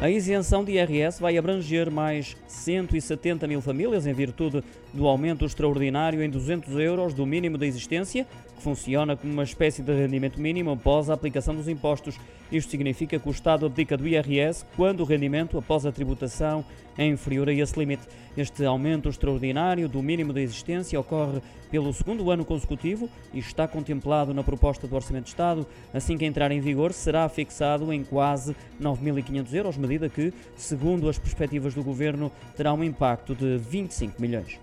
A isenção de IRS vai abranger mais 170 mil famílias em virtude do aumento extraordinário em 200 euros do mínimo da existência, que funciona como uma espécie de rendimento mínimo após a aplicação dos impostos. Isto significa que o Estado abdica do IRS quando o rendimento após a tributação é inferior a esse limite. Este aumento extraordinário do mínimo da existência ocorre pelo segundo ano consecutivo e está contemplado na proposta do Orçamento de Estado. Assim que entrar em vigor, será fixado em quase 9.500 euros, medida que, segundo as perspectivas do Governo, terá um impacto de 25 milhões.